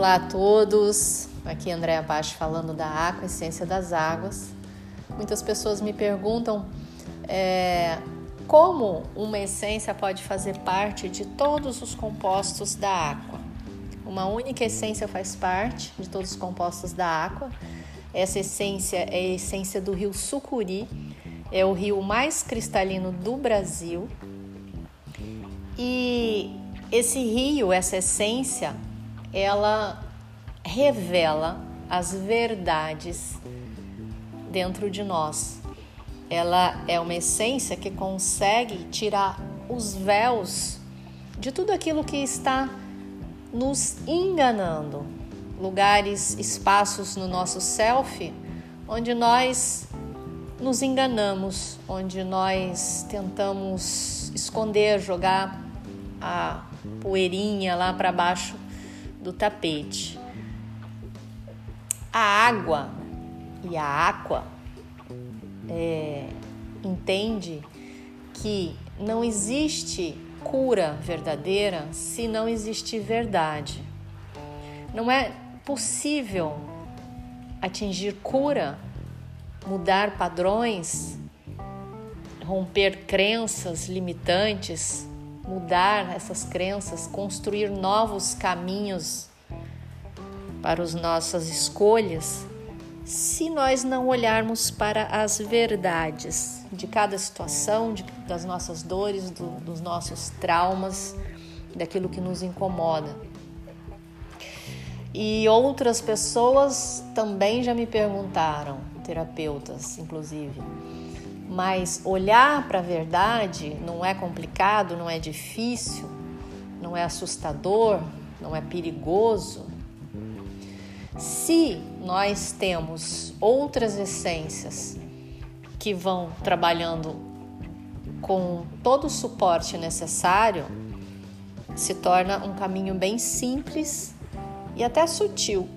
Olá a todos, aqui é Andréa Baixo falando da Aqua, Essência das Águas. Muitas pessoas me perguntam é, como uma essência pode fazer parte de todos os compostos da água. Uma única essência faz parte de todos os compostos da água. Essa essência é a essência do rio Sucuri, é o rio mais cristalino do Brasil. E esse rio, essa essência, ela revela as verdades dentro de nós. Ela é uma essência que consegue tirar os véus de tudo aquilo que está nos enganando. Lugares, espaços no nosso self onde nós nos enganamos, onde nós tentamos esconder, jogar a poeirinha lá para baixo do tapete. A água e a água é, entende que não existe cura verdadeira se não existe verdade. Não é possível atingir cura, mudar padrões, romper crenças limitantes mudar essas crenças, construir novos caminhos para as nossas escolhas, se nós não olharmos para as verdades de cada situação, de, das nossas dores, do, dos nossos traumas, daquilo que nos incomoda. E outras pessoas também já me perguntaram, terapeutas inclusive, mas olhar para a verdade não é complicado, não é difícil, não é assustador, não é perigoso. Se nós temos outras essências que vão trabalhando com todo o suporte necessário, se torna um caminho bem simples e até sutil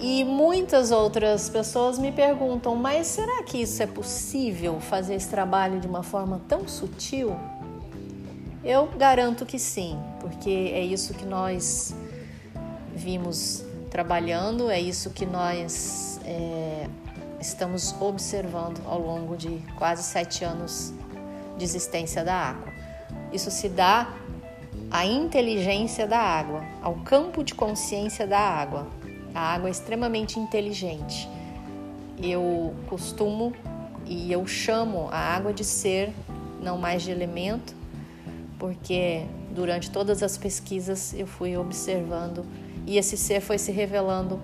e muitas outras pessoas me perguntam: mas será que isso é possível fazer esse trabalho de uma forma tão sutil? Eu garanto que sim, porque é isso que nós vimos trabalhando, é isso que nós é, estamos observando ao longo de quase sete anos de existência da água. Isso se dá à inteligência da água, ao campo de consciência da água, a água é extremamente inteligente. Eu costumo e eu chamo a água de ser, não mais de elemento, porque durante todas as pesquisas eu fui observando e esse ser foi se revelando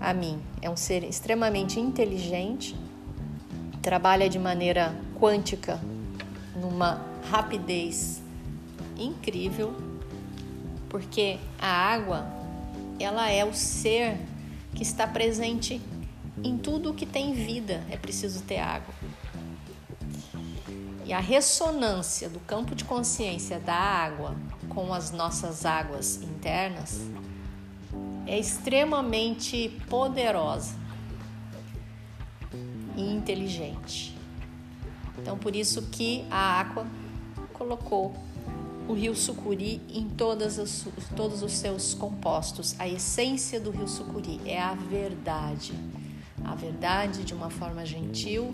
a mim. É um ser extremamente inteligente, trabalha de maneira quântica, numa rapidez incrível, porque a água ela é o ser que está presente em tudo que tem vida, é preciso ter água. E a ressonância do campo de consciência da água com as nossas águas internas é extremamente poderosa e inteligente. Então, por isso que a água colocou o rio Sucuri em todos os seus compostos. A essência do rio Sucuri é a verdade. A verdade de uma forma gentil,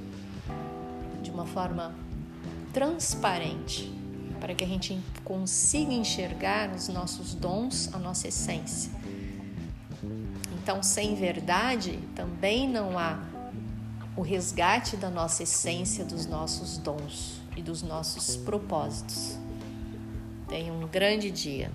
de uma forma transparente, para que a gente consiga enxergar os nossos dons, a nossa essência. Então, sem verdade, também não há o resgate da nossa essência, dos nossos dons e dos nossos propósitos. Tenha um grande dia.